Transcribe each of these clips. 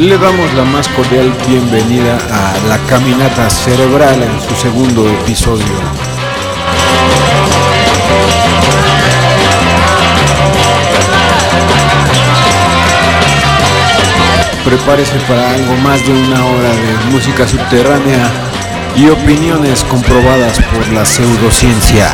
Le damos la más cordial bienvenida a la caminata cerebral en su segundo episodio. Prepárese para algo más de una hora de música subterránea y opiniones comprobadas por la pseudociencia.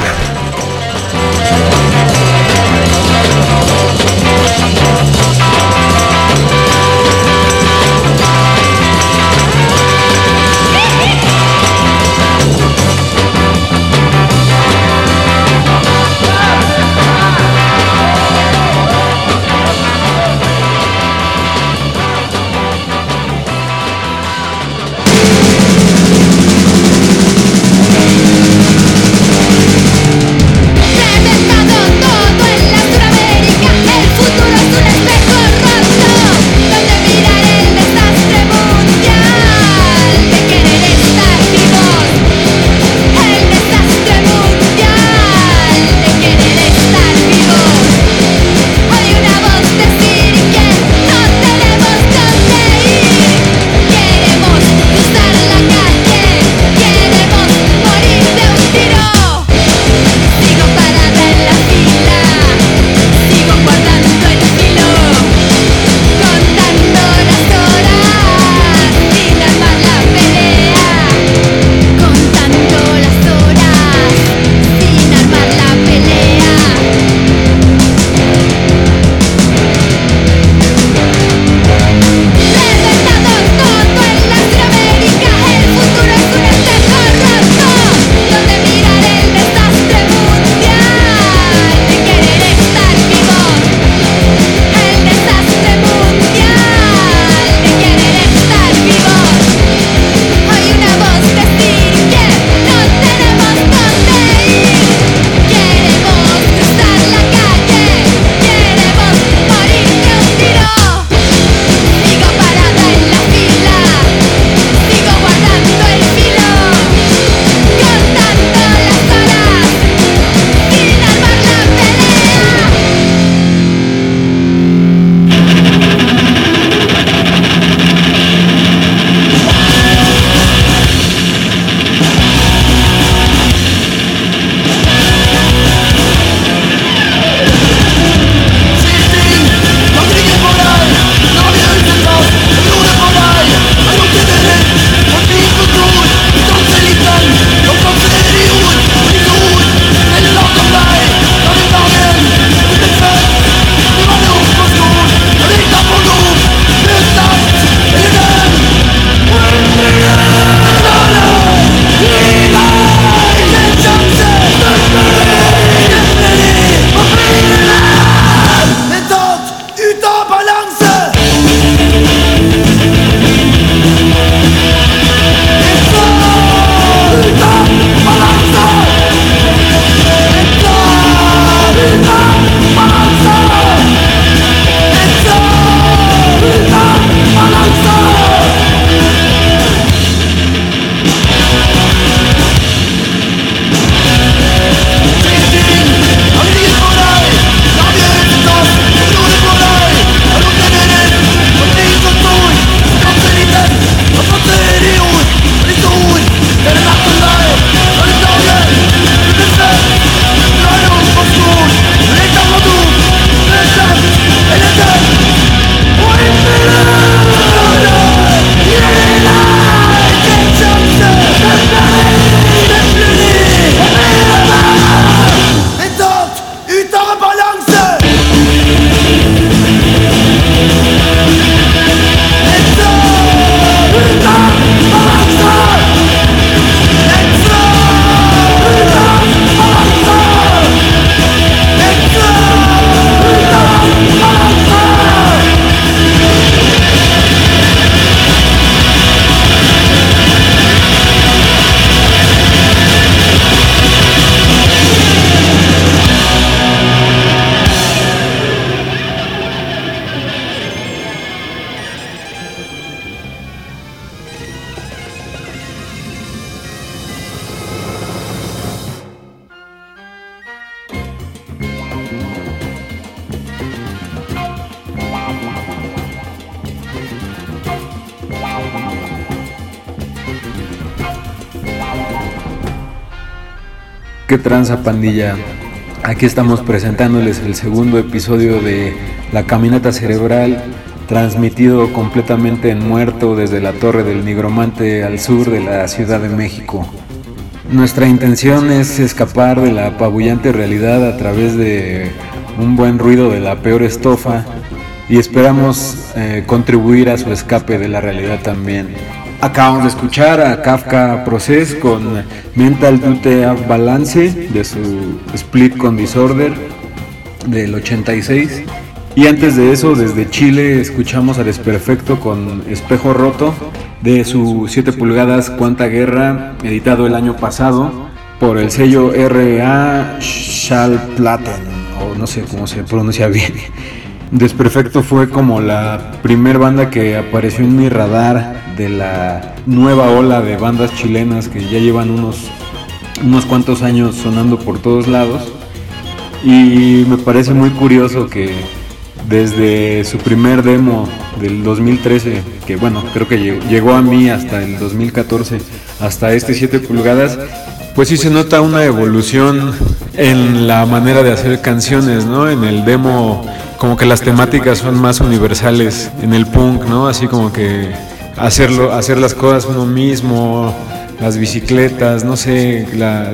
Tranza pandilla? Aquí estamos presentándoles el segundo episodio de La Caminata Cerebral, transmitido completamente en muerto desde la Torre del Nigromante al sur de la Ciudad de México. Nuestra intención es escapar de la apabullante realidad a través de un buen ruido de la peor estofa y esperamos eh, contribuir a su escape de la realidad también. Acabamos de escuchar a Kafka Process con Mental Dute Balance de su Split con Disorder del 86. Y antes de eso, desde Chile, escuchamos a Desperfecto con Espejo Roto de su 7 pulgadas Cuánta Guerra, editado el año pasado por el sello RA Schallplatten, o no sé cómo se pronuncia bien. Desperfecto fue como la primer banda que apareció en mi radar de la nueva ola de bandas chilenas que ya llevan unos, unos cuantos años sonando por todos lados. Y me parece muy curioso que desde su primer demo del 2013, que bueno, creo que llegó a mí hasta el 2014, hasta este 7 pulgadas, pues sí se nota una evolución en la manera de hacer canciones, ¿no? En el demo como que las temáticas son más universales en el punk, ¿no? Así como que hacerlo, hacer las cosas uno mismo, las bicicletas, no sé, la,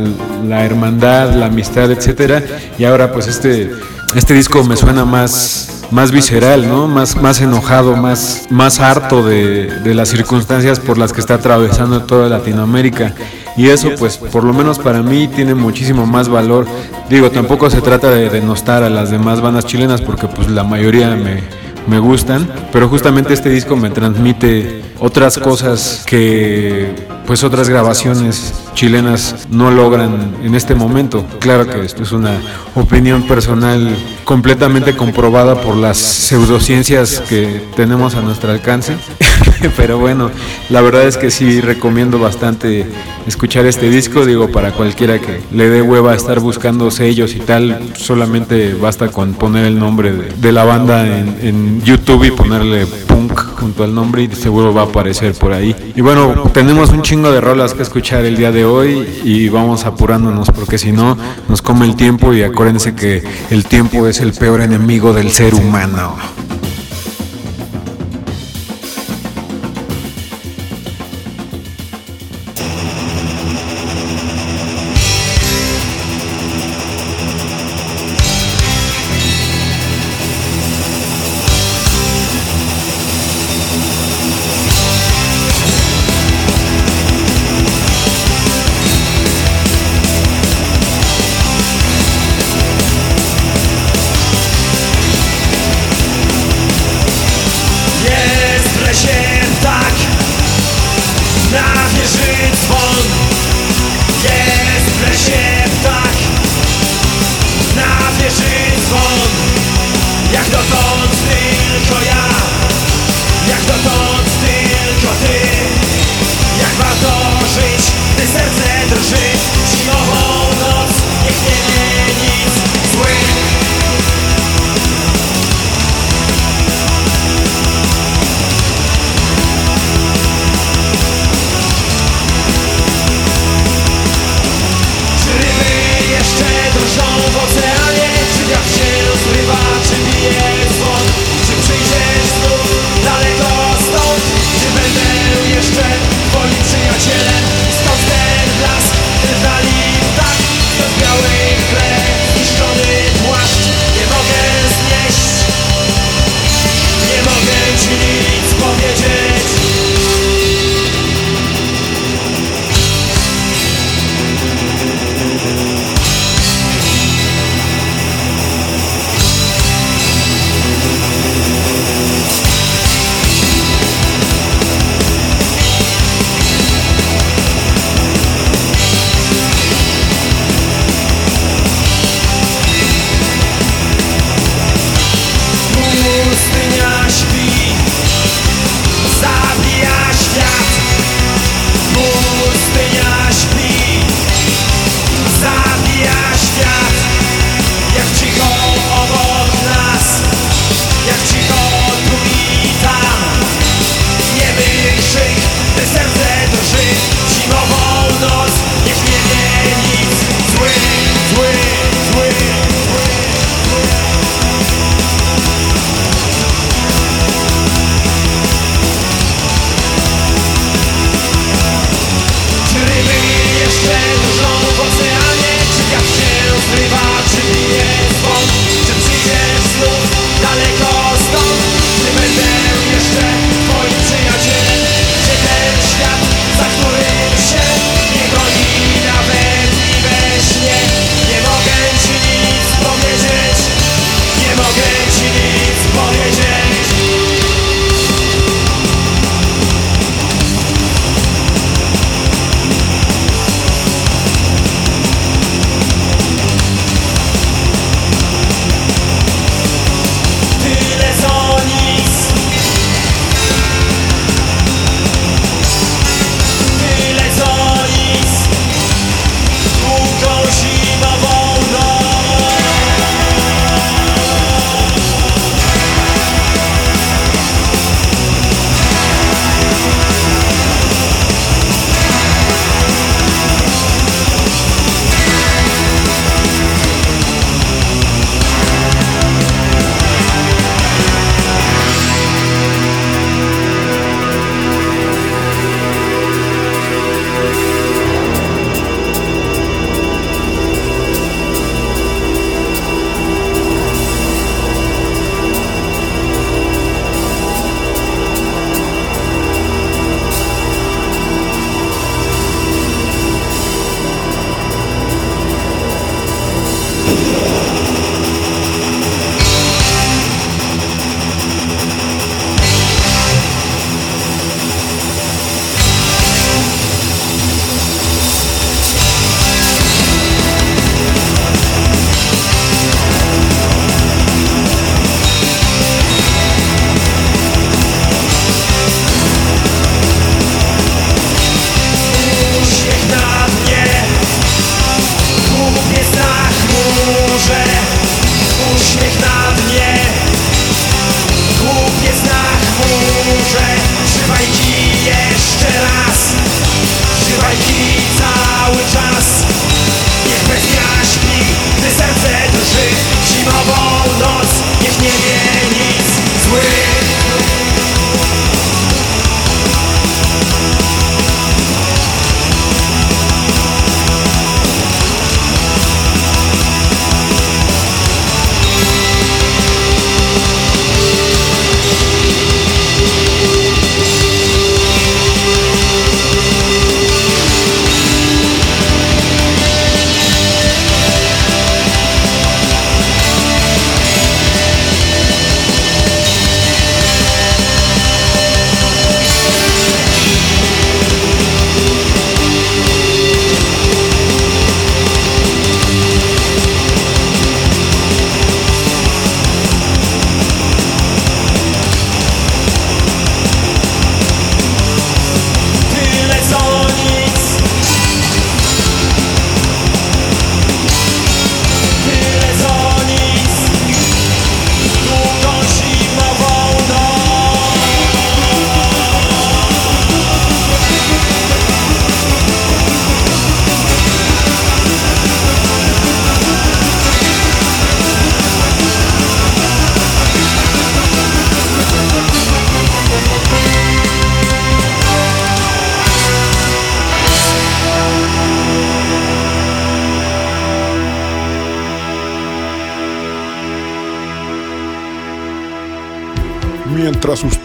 la hermandad, la amistad, etcétera. Y ahora pues este, este disco me suena más, más visceral, ¿no? Más, más enojado, más, más harto de, de las circunstancias por las que está atravesando toda Latinoamérica. Y eso, pues, por lo menos para mí, tiene muchísimo más valor. Digo, tampoco se trata de denostar a las demás bandas chilenas, porque pues la mayoría me, me gustan, pero justamente este disco me transmite otras cosas que pues otras grabaciones chilenas no logran en este momento. Claro que esto es una opinión personal completamente comprobada por las pseudociencias que tenemos a nuestro alcance. Pero bueno, la verdad es que sí recomiendo bastante escuchar este disco, digo, para cualquiera que le dé hueva a estar buscando sellos y tal, solamente basta con poner el nombre de, la banda en, en YouTube y ponerle punk junto al nombre y seguro va a aparecer por ahí. Y bueno, tenemos un chingo de rolas que escuchar el día de hoy y vamos apurándonos porque si no nos come el tiempo y acuérdense que el tiempo es el peor enemigo del ser humano.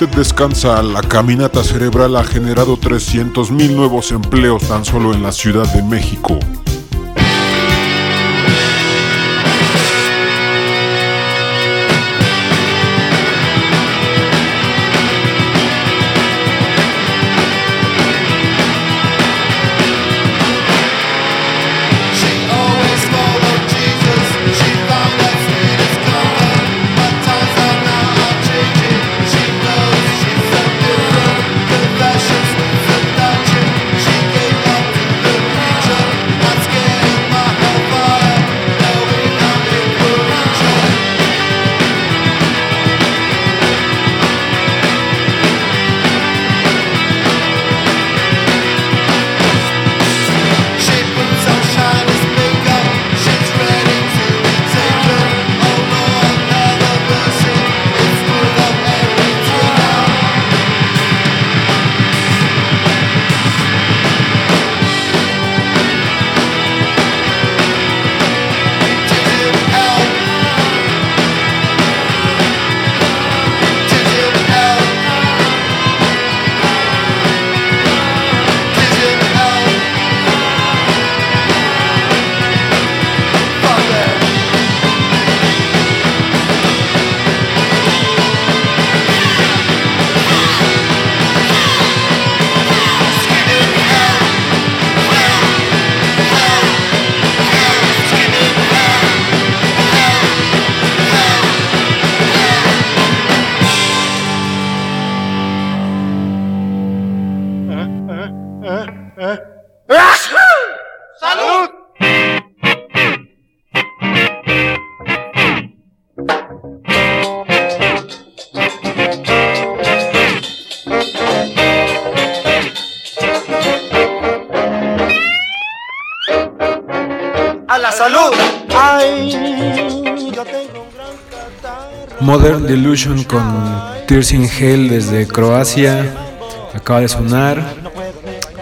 Descansa, la caminata cerebral ha generado 300.000 nuevos empleos tan solo en la Ciudad de México. Modern Delusion con Tears in Hell desde Croacia. Acaba de sonar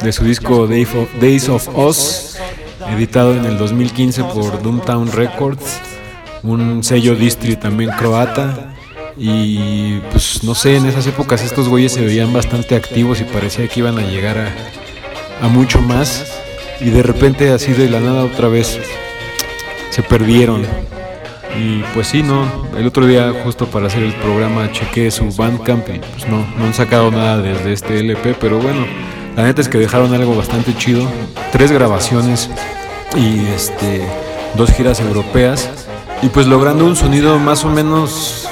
de su disco Days of Us, editado en el 2015 por Doomtown Records, un sello distri también croata. Y pues no sé, en esas épocas estos güeyes se veían bastante activos y parecía que iban a llegar a, a mucho más. Y de repente así de la nada otra vez se perdieron. Y pues sí, no, el otro día justo para hacer el programa chequé su Bandcamp y pues no, no han sacado nada desde este LP, pero bueno, la neta es que dejaron algo bastante chido, tres grabaciones y este dos giras europeas y pues logrando un sonido más o menos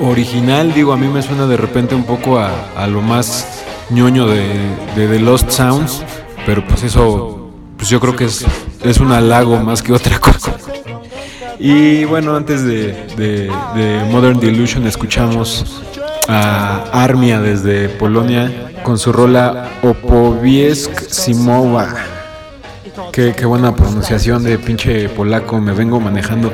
original, digo, a mí me suena de repente un poco a, a lo más ñoño de, de The Lost Sounds, pero pues eso, pues yo creo que es, es un halago más que otra cosa. Y bueno, antes de, Modern Delusion escuchamos a Armia desde Polonia con su rola Opowiesk Simowa. Qué, qué buena pronunciación de pinche polaco me vengo manejando.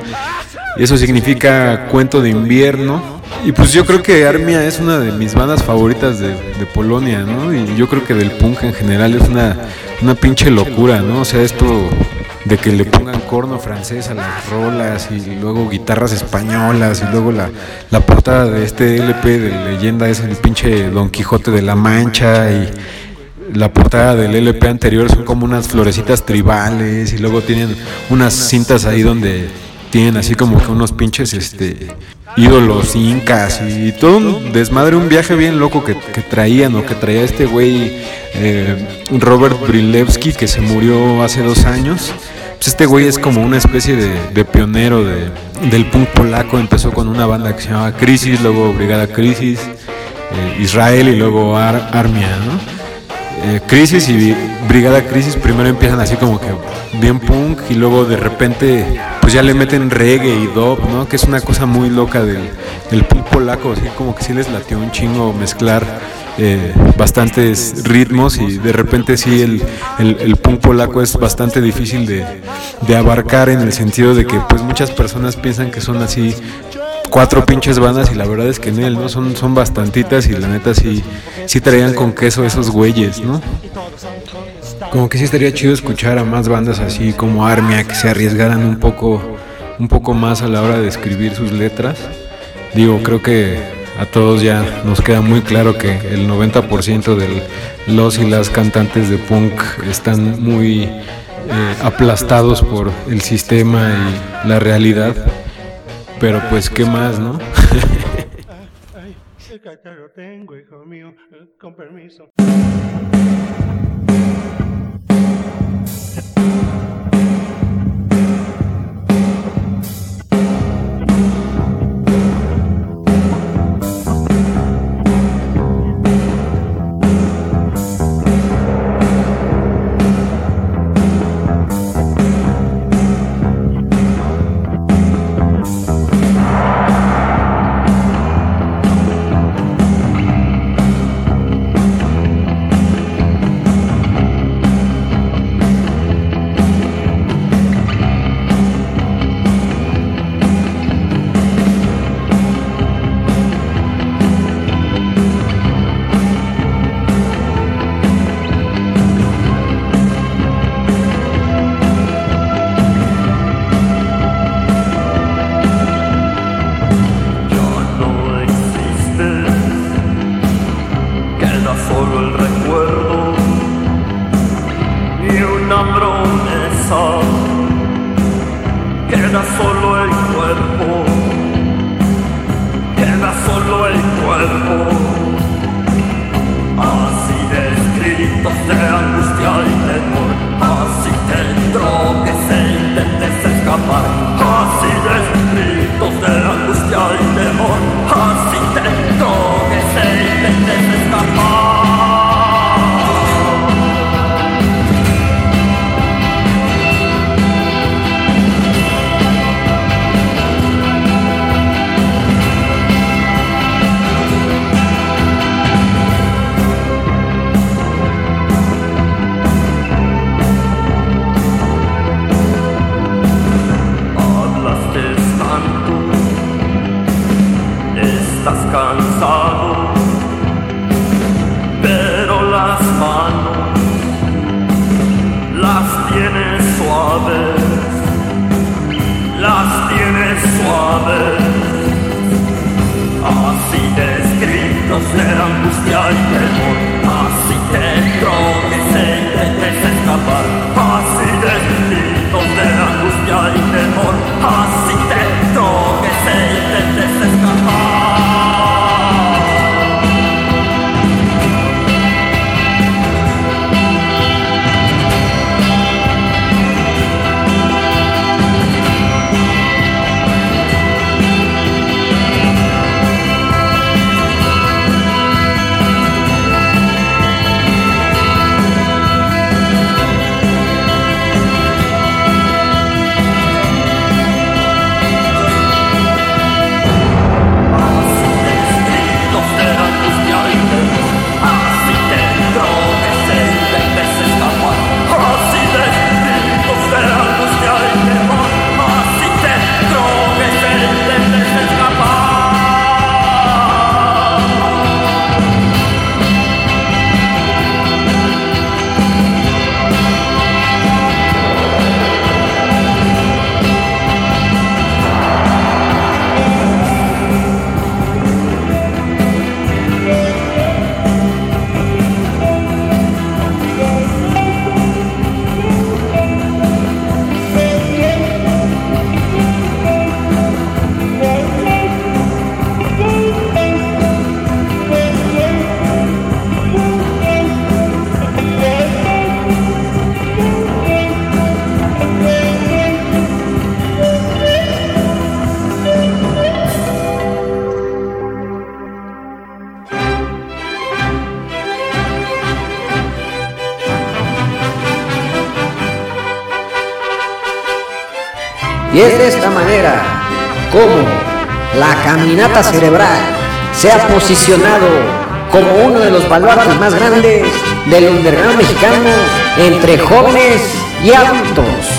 Y eso significa cuento de invierno. Y pues yo creo que Armia es una de mis bandas favoritas de, de, Polonia, ¿no? Y yo creo que del punk en general es una, una pinche locura, ¿no? O sea, esto de que le pongan corno francés a las rolas y luego guitarras españolas y luego la, la portada de este LP de leyenda es el pinche Don Quijote de la Mancha y la portada del LP anterior son como unas florecitas tribales y luego tienen unas cintas ahí donde tienen así como que unos pinches este ídolos incas y todo un desmadre, un viaje bien loco que, traían o que traía este güey eh, Robert Brilewski que se murió hace dos años pues este güey es como una especie de, pionero de, del punk polaco. Empezó con una banda que se llamaba Crisis, luego Brigada Crisis, eh, Israel y luego Armia, ¿no? Eh, Crisis y Brigada Crisis primero empiezan así como que bien punk y luego de repente pues ya le meten reggae y dub, ¿no? Que es una cosa muy loca del, punk polaco, así como que sí les latió un chingo mezclar eh, bastantes ritmos y de repente sí el, el, punk polaco es bastante difícil de, de, abarcar en el sentido de que pues muchas personas piensan que son así cuatro pinches bandas y la verdad es que en él no son, son bastantitas y la neta sí, sí traían con queso esos güeyes, ¿no? Como que sí estaría chido escuchar a más bandas así como Armia que se arriesgaran un poco, un poco más a la hora de escribir sus letras. Digo, creo que a todos ya nos queda muy claro que el 90% de los y las cantantes de punk están muy eh, aplastados por el sistema y la realidad. Pero pues, ¿qué más, no? con permiso. Cerebral se ha posicionado como uno de los baluartes más grandes del underground mexicano entre jóvenes y adultos.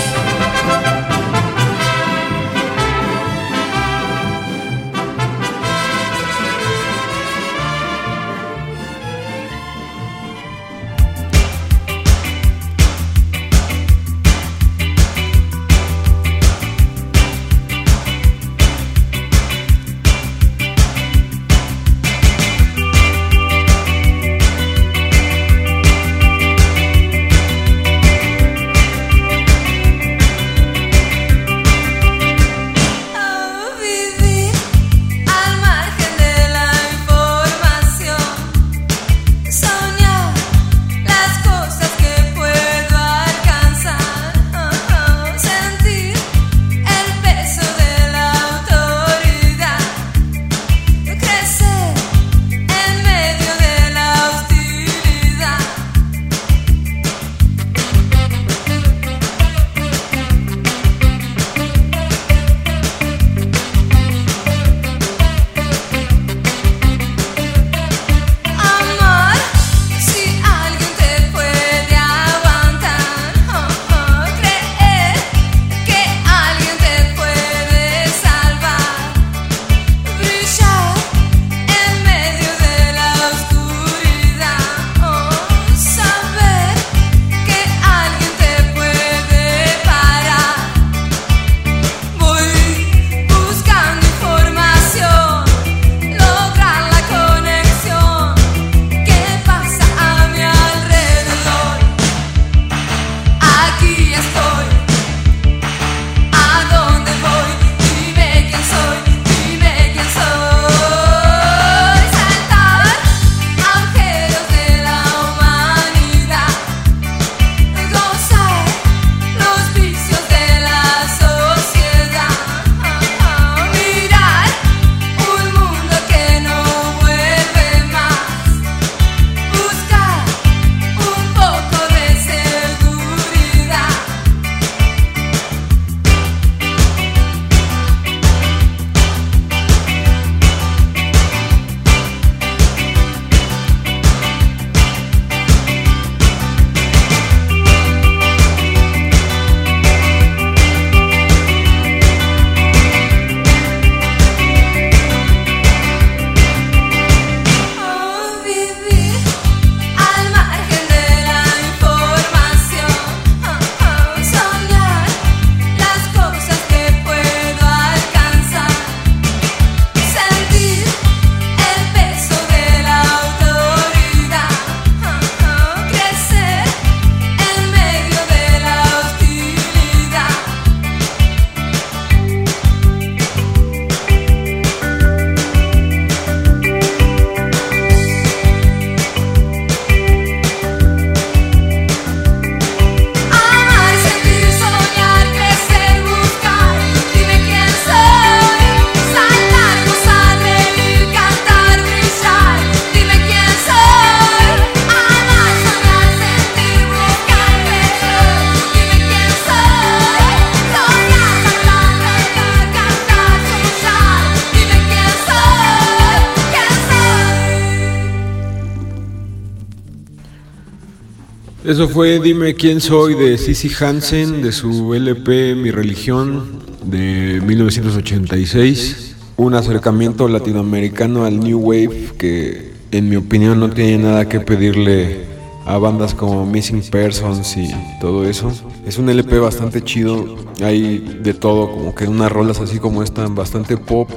Eso fue Dime quién soy de Sissy Hansen de su LP Mi religión de 1986. Un acercamiento latinoamericano al New Wave que en mi opinión no tiene nada que pedirle a bandas como Missing Persons y todo eso. Es un LP bastante chido, hay de todo, como que unas rolas así como están bastante pop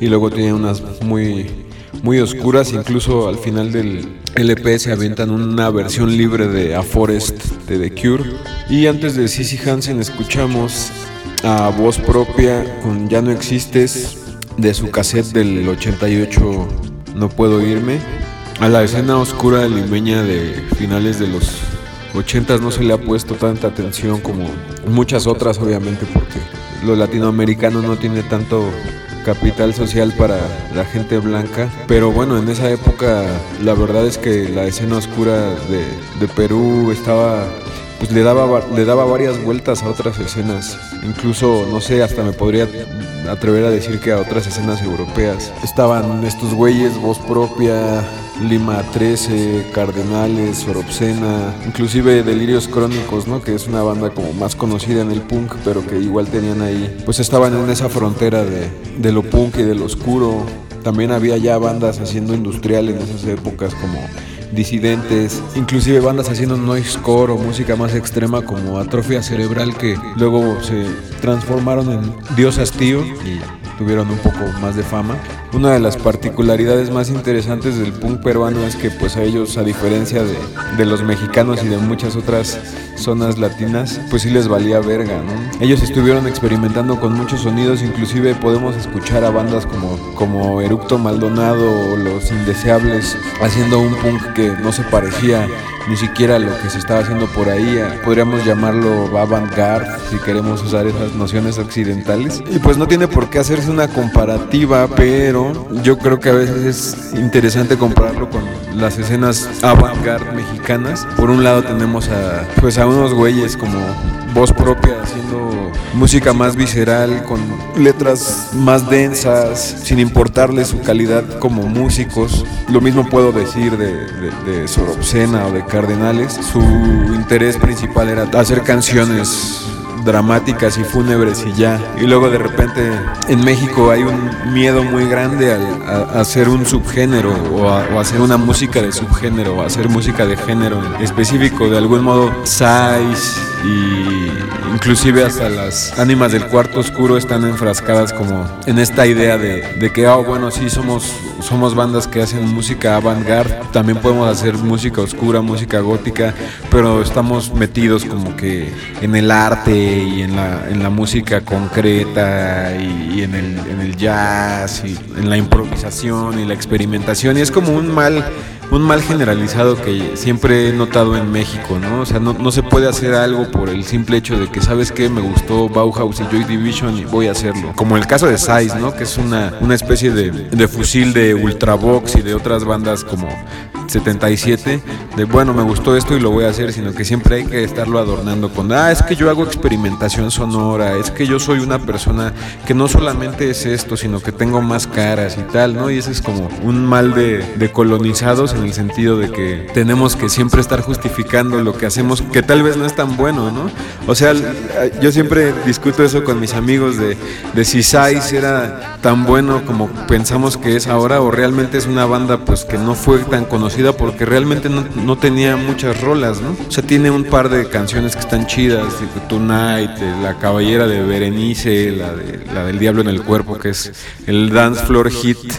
y luego tiene unas muy muy oscuras, incluso al final del LP se aventan una versión libre de A Forest de The Cure. Y antes de Sissy Hansen escuchamos a voz propia con Ya no existes de su cassette del 88 No puedo irme. A la escena oscura limeña de finales de los 80 no se le ha puesto tanta atención como muchas otras, obviamente, porque lo latinoamericano no tiene tanto capital social para la gente blanca. Pero bueno, en esa época la verdad es que la escena oscura de, de Perú estaba pues le daba, le daba varias vueltas a otras escenas. Incluso, no sé, hasta me podría atrever a decir que a otras escenas europeas. Estaban estos güeyes, voz propia, Lima 13, Cardenales, Sorobsena, inclusive Delirios Crónicos, ¿no? Que es una banda como más conocida en el punk, pero que igual tenían ahí, pues estaban en esa frontera de, de lo punk y de lo oscuro. También había ya bandas haciendo industrial en esas épocas como disidentes, inclusive bandas haciendo noisecore o música más extrema como Atrofia Cerebral que luego se transformaron en Dios Hastío tuvieron un poco más de fama. Una de las particularidades más interesantes del punk peruano es que pues a ellos, a diferencia de, de, los mexicanos y de muchas otras zonas latinas, pues sí les valía verga, ¿no? Ellos estuvieron experimentando con muchos sonidos, inclusive podemos escuchar a bandas como, como Eructo Maldonado o Los Indeseables haciendo un punk que no se parecía ni siquiera lo que se estaba haciendo por ahí. Podríamos llamarlo avant-garde si queremos usar esas nociones occidentales. Y pues no tiene por qué hacerse una comparativa, pero yo creo que a veces es interesante compararlo con las escenas avant-garde mexicanas. Por un lado tenemos a pues a unos güeyes como voz propia haciendo música más visceral con letras más densas sin importarle su calidad como músicos lo mismo puedo decir de, de, de Sorobsena o de Cardenales su interés principal era hacer canciones dramáticas y fúnebres y ya. Y luego de repente en México hay un miedo muy grande a, hacer un subgénero o hacer una música de subgénero o hacer música de género específico. De algún modo, Sais y inclusive hasta las ánimas del cuarto oscuro están enfrascadas como en esta idea de, de que, oh, bueno, sí somos, somos bandas que hacen música avant-garde, también podemos hacer música oscura, música gótica, pero estamos metidos como que en el arte y en la, en la música concreta y, y en, el, en el jazz y en la improvisación y la experimentación. Y es como un mal un mal generalizado que siempre he notado en México, ¿no? O sea, no, no, se puede hacer algo por el simple hecho de que, ¿sabes qué? Me gustó Bauhaus y Joy Division y voy a hacerlo. Como el caso de Size, ¿no? Que es una, una especie de, de fusil de Ultravox y de otras bandas como 77, de bueno, me gustó esto y lo voy a hacer, sino que siempre hay que estarlo adornando con, ah, es que yo hago experimentación sonora, es que yo soy una persona que no solamente es esto, sino que tengo más caras y tal, ¿no? Y ese es como un mal de, colonizados en el sentido de que tenemos que siempre estar justificando lo que hacemos, que tal vez no es tan bueno, ¿no? O sea, yo siempre discuto eso con mis amigos de, de si Size era tan bueno como pensamos que es ahora o realmente es una banda pues que no fue tan conocida porque realmente no, tenía muchas rolas, ¿no? O sea, tiene un par de canciones que están chidas, Tonight, La Caballera de Berenice, la, de, la del Diablo en el Cuerpo, que es el Dance Floor Hit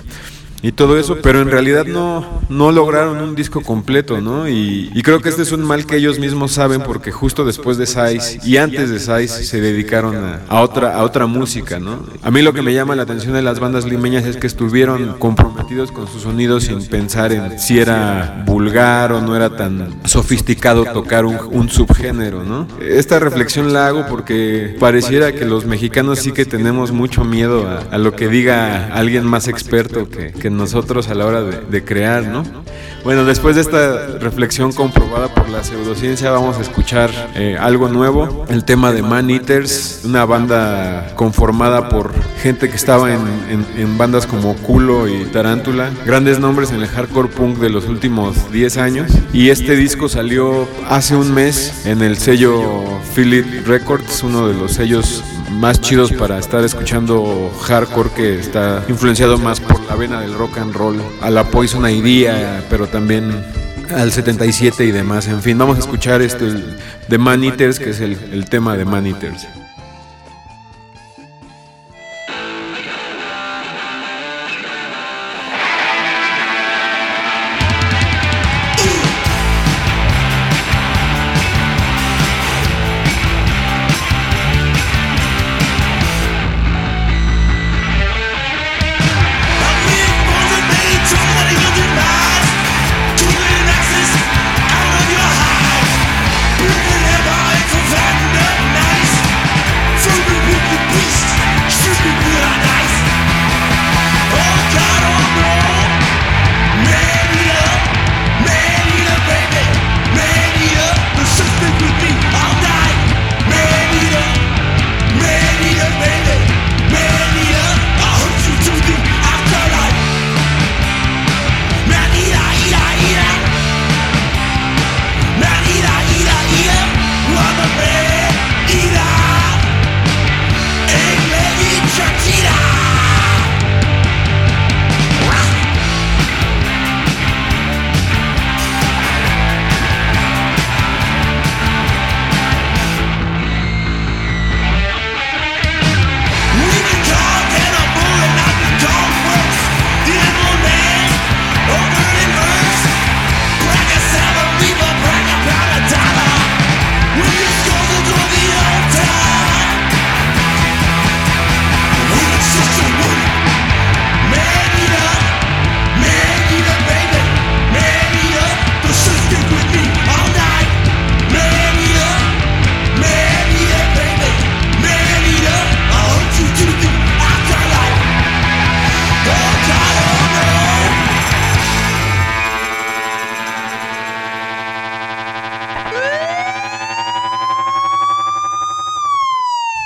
y todo eso, pero en realidad no, no lograron un disco completo, ¿no? Y, y, creo que este es un mal que ellos mismos saben porque justo después de Size y antes de Size se dedicaron a, a, otra, a otra música, ¿no? A mí lo que me llama la atención de las bandas limeñas es que estuvieron comprometidos con su sonido sin pensar en si era vulgar o no era tan sofisticado tocar un, un subgénero, ¿no? Esta reflexión la hago porque pareciera que los mexicanos sí que tenemos mucho miedo a, a lo que diga alguien más experto que, que nosotros a la hora de, crear, ¿no? Bueno, después de esta reflexión comprobada por la pseudociencia, vamos a escuchar eh, algo nuevo. El tema de Man Eaters, una banda conformada por gente que estaba en, en bandas como Culo y Tarántula, grandes nombres en el hardcore punk de los últimos 10 años. Y este disco salió hace un mes en el sello Philip Records, uno de los sellos más chidos para estar escuchando hardcore que está influenciado más por la vena del rock and roll, a la Poison Idea, pero también al 77 y demás. En fin, vamos a escuchar este de Man Eaters, que es el, el tema de Man Eaters.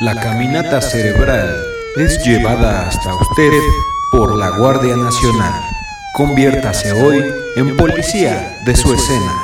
La caminata cerebral es llevada hasta usted por la Guardia Nacional. Conviértase hoy en policía de su escena.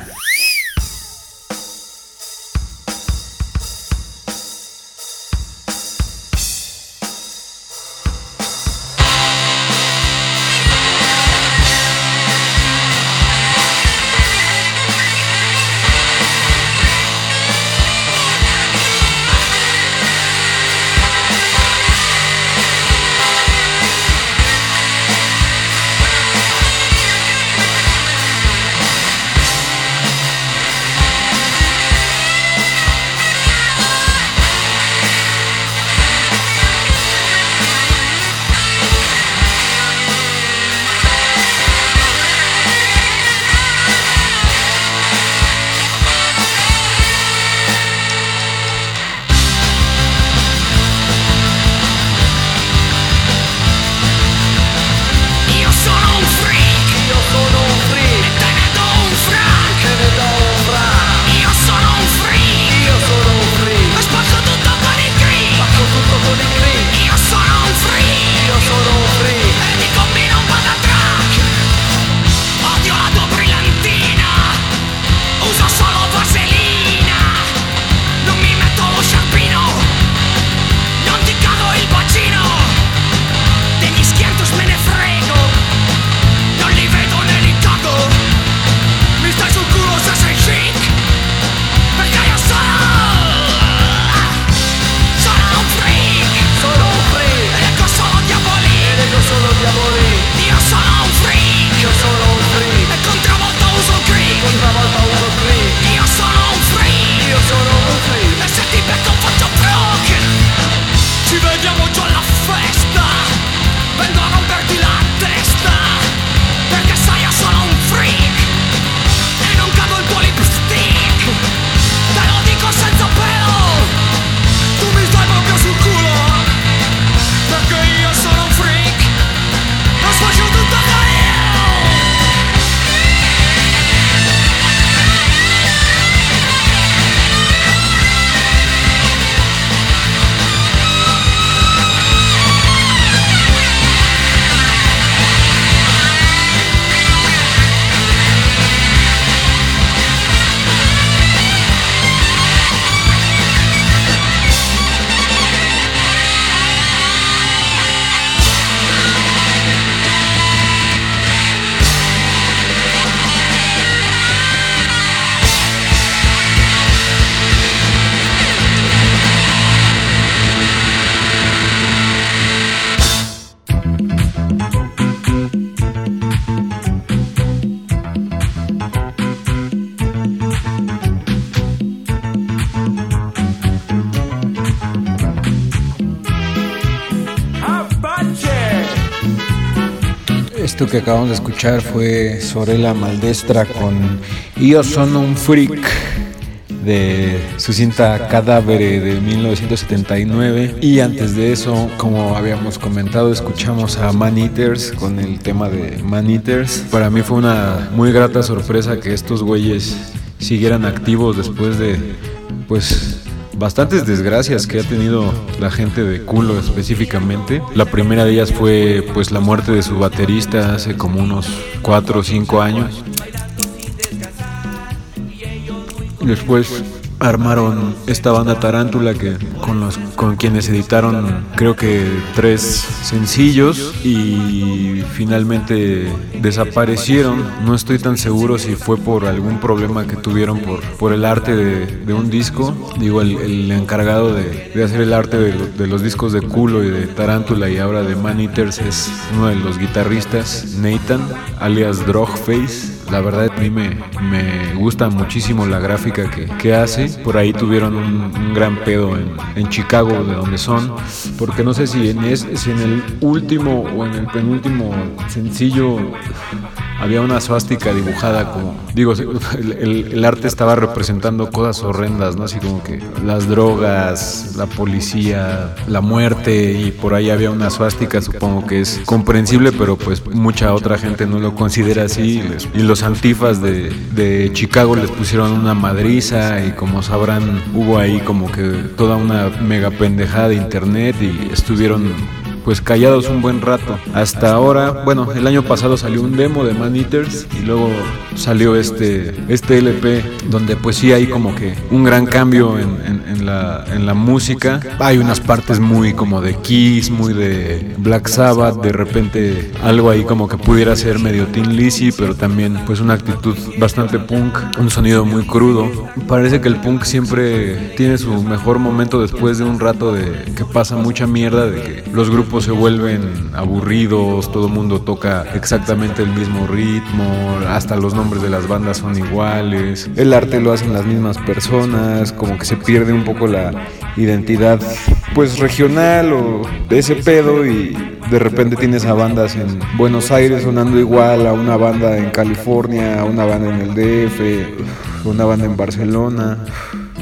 Que acabamos de escuchar fue Sorella Maldestra con Io sono un freak de su cinta Cadáver de 1979 y antes de eso, como habíamos comentado, escuchamos a Man Eaters con el tema de Man Eaters. Para mí fue una muy grata sorpresa que estos güeyes siguieran activos después de pues bastantes desgracias que ha tenido la gente de culo específicamente. La primera de ellas fue pues la muerte de su baterista hace como unos 4 o 5 años. Después armaron esta banda Tarántula que con los con quienes editaron creo que tres sencillos y finalmente desaparecieron. No estoy tan seguro si fue por algún problema que tuvieron por, por el arte de, un disco. Digo el, encargado de, hacer el arte de, los discos de culo y de Tarántula y ahora de Man Eaters es uno de los guitarristas Nathan alias Drogface la verdad a mí me, me gusta muchísimo la gráfica que, que hace. Por ahí tuvieron un, gran pedo en, en, Chicago, de donde son. Porque no sé si en, es, si en el último o en el penúltimo sencillo había una suástica dibujada como, digo, el, arte estaba representando cosas horrendas, ¿no? Así como que las drogas, la policía, la muerte y por ahí había una suástica, supongo que es comprensible, pero pues mucha otra gente no lo considera así. Y los antifas de, de Chicago les pusieron una madriza y como sabrán hubo ahí como que toda una mega pendejada de internet y estuvieron pues callados un buen rato. Hasta ahora, bueno, el año pasado salió un demo de Man Eaters y luego salió este, este LP donde pues sí hay como que un gran cambio en, en, la, en la música. Hay unas partes muy como de Kiss, muy de Black Sabbath, de repente algo ahí como que pudiera ser medio Tin Lizzy, pero también pues una actitud bastante punk, un sonido muy crudo. Parece que el punk siempre tiene su mejor momento después de un rato de que pasa mucha mierda, de que los grupos se vuelven aburridos, todo el mundo toca exactamente el mismo ritmo, hasta los nombres de las bandas son iguales, el arte lo hacen las mismas personas, como que se pierde un poco la identidad pues regional o ese pedo y de repente tienes a bandas en Buenos Aires sonando igual a una banda en California, a una banda en el DF, una banda en Barcelona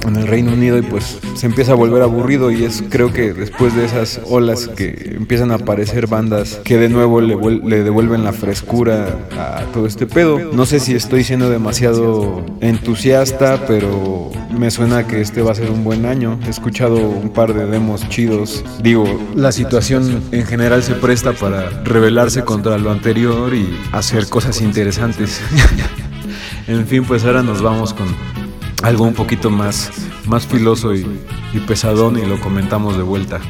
en el Reino Unido y pues se empieza a volver aburrido y es creo que después de esas olas que empiezan a aparecer bandas que de nuevo le, le, devuelven la frescura a todo este pedo. No sé si estoy siendo demasiado entusiasta, pero me suena que este va a ser un buen año. He escuchado un par de demos chidos. Digo, la situación en general se presta para rebelarse contra lo anterior y hacer cosas interesantes. en fin, pues ahora nos vamos con algo un poquito más, más filoso y, y pesadón y lo comentamos de vuelta.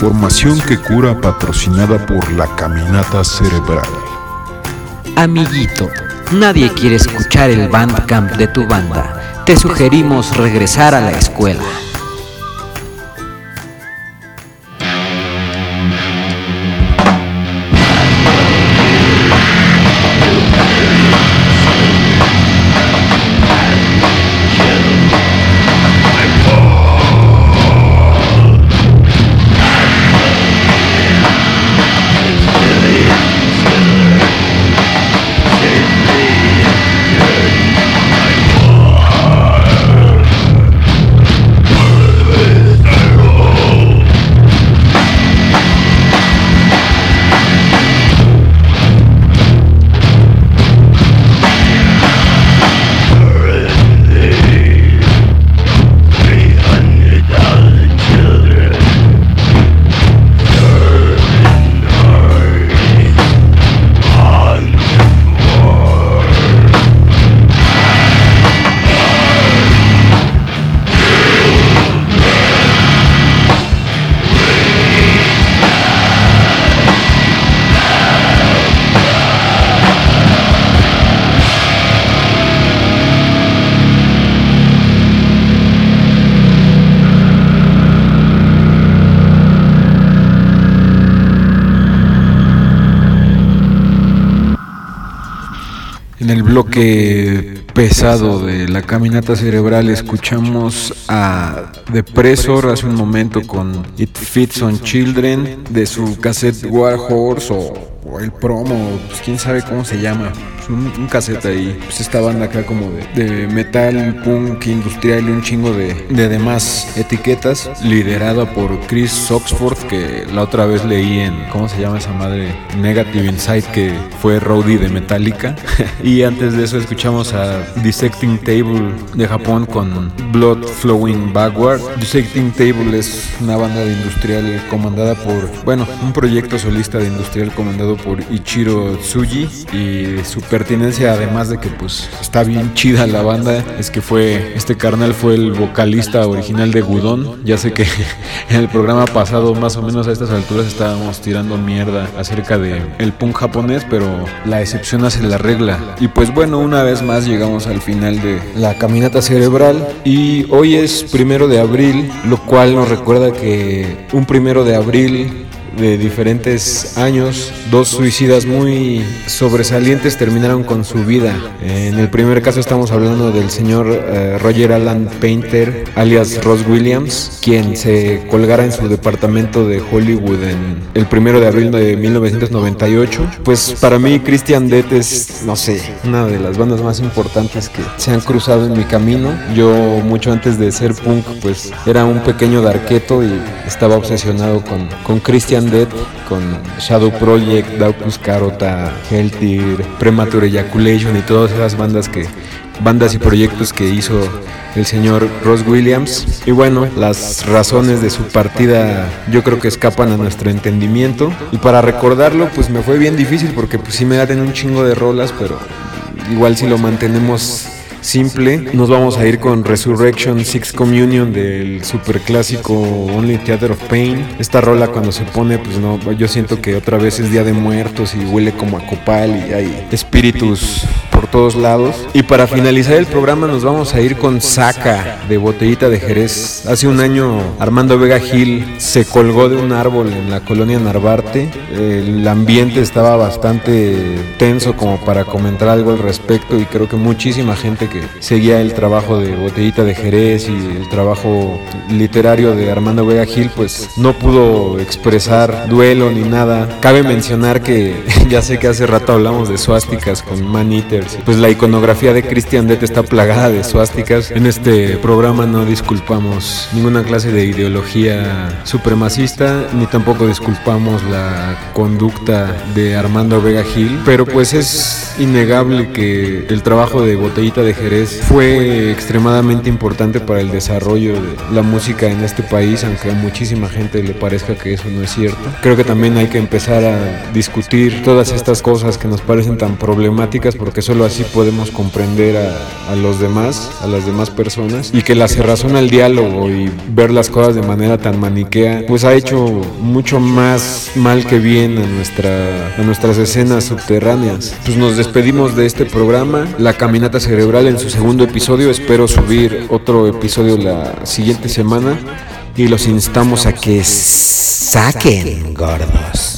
Información que cura patrocinada por la Caminata Cerebral. Amiguito, nadie quiere escuchar el bandcamp de tu banda. Te sugerimos regresar a la escuela. De la caminata cerebral escuchamos a Depressor hace un momento con It Fits on Children de su cassette War Horse o, o el promo, pues quién sabe cómo se llama. Un, un cassette ahí. Pues esta banda acá como de, metal, punk, industrial y un chingo de, de demás etiquetas, liderada por Chris Oxford, que la otra vez leí en, ¿cómo se llama esa madre? Negative Insight, que fue roadie de Metallica. y antes de eso escuchamos a Dissecting Table de Japón con Blood Flowing Backward. Dissecting Table es una banda de industrial comandada por, bueno, un proyecto solista de industrial comandado por Ichiro Tsuji y su además de que pues está bien chida la banda es que fue este carnal fue el vocalista original de Gudon ya sé que en el programa pasado más o menos a estas alturas estábamos tirando mierda acerca de el punk japonés pero la excepción hace la regla. Y pues bueno una vez más llegamos al final de la caminata cerebral. Y hoy es primero de abril lo cual nos recuerda que un primero de abril de diferentes años, dos suicidas muy sobresalientes terminaron con su vida. En el primer caso estamos hablando del señor eh, Roger Alan Painter, alias Ross Williams, quien se colgara en su departamento de Hollywood en el primero de abril de 1998. Pues para mí Christian Death es, no sé, una de las bandas más importantes que se han cruzado en mi camino. Yo mucho antes de ser punk, pues era un pequeño darqueto y estaba obsesionado con, con Christian Con Shadow Project, Daucus Carota, Heltir, Premature Ejaculation y todas esas bandas que bandas y proyectos que hizo el señor Ross Williams. Y bueno, las razones de su partida yo creo que escapan a nuestro entendimiento. Y para recordarlo, pues me fue bien difícil porque pues sí me dan un chingo de rolas, pero igual si lo mantenemos simple. Nos vamos a ir con Resurrection Six Communion del super clásico Only Theater of Pain. Esta rola cuando se pone, pues no, yo siento que otra vez es Día de Muertos y huele como a copal y hay espíritus por todos lados. Y para finalizar el programa nos vamos a ir con Saca de Botellita de Jerez. Hace un año Armando Vega Gil se colgó de un árbol en la colonia Narvarte. El ambiente estaba bastante tenso como para comentar algo al respecto y creo que muchísima gente que seguía el trabajo de Botellita de Jerez y el trabajo literario de Armando Vega Gil pues no pudo expresar duelo ni nada. Cabe mencionar que ya sé que hace rato hablamos de suásticas con Man Eaters. Pues la iconografía de Christian Death está plagada de suásticas. En este programa no disculpamos ninguna clase de ideología supremacista ni tampoco disculpamos la conducta de Armando Vega Gil, pero pues es innegable que el trabajo de Botellita de Jerez fue extremadamente importante para el desarrollo de la música en este país, aunque a muchísima gente le parezca que eso no es cierto. Creo que también hay que empezar a discutir todas estas cosas que nos parecen tan problemáticas porque solo solo así podemos comprender a, los demás, a las demás personas, y que la cerrazón al diálogo y ver las cosas de manera tan maniquea, pues ha hecho mucho más mal que bien a, nuestra, a nuestras escenas subterráneas. Pues nos despedimos de este programa, La Caminata Cerebral en su segundo episodio, espero subir otro episodio la siguiente semana y los instamos a que saquen gordos.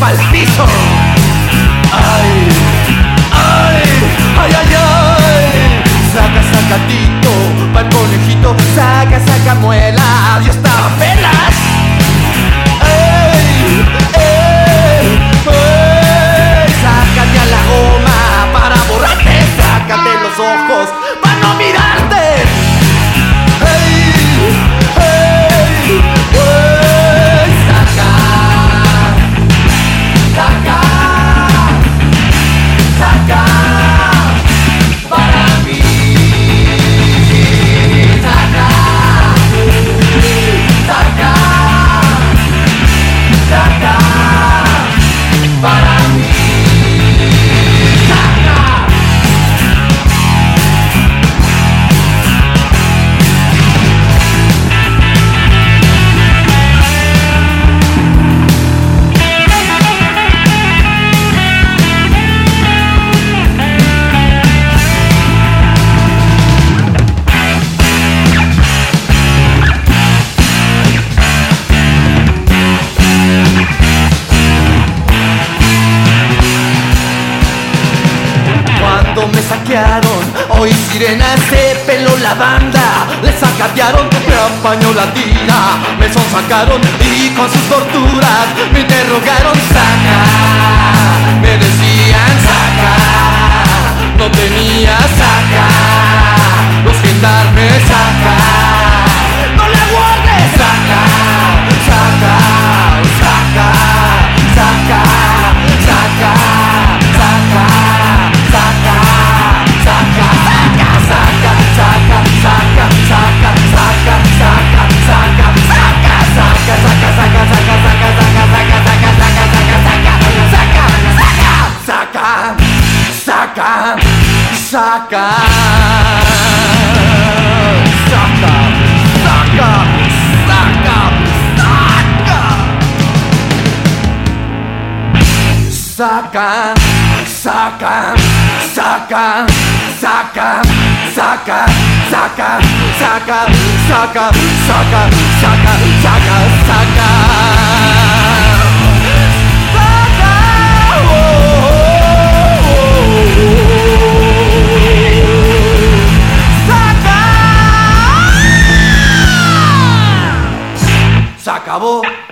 pa'l piso. Ay, ay, ay, ay, ay. Saca, sacatito, pa'l conejito, saca, saca muela, adiós pelas. Les sacatearon, me apañó la tira Me sonsacaron y con sus torturas Me interrogaron, saca Me decían, saca No tenía, saca Los gendarmes, saca Saka Saka Saka Saka Saka Saka Saka Saka Saka Saka Saka Saka Saka Saka Saka Saka Saka 가 보.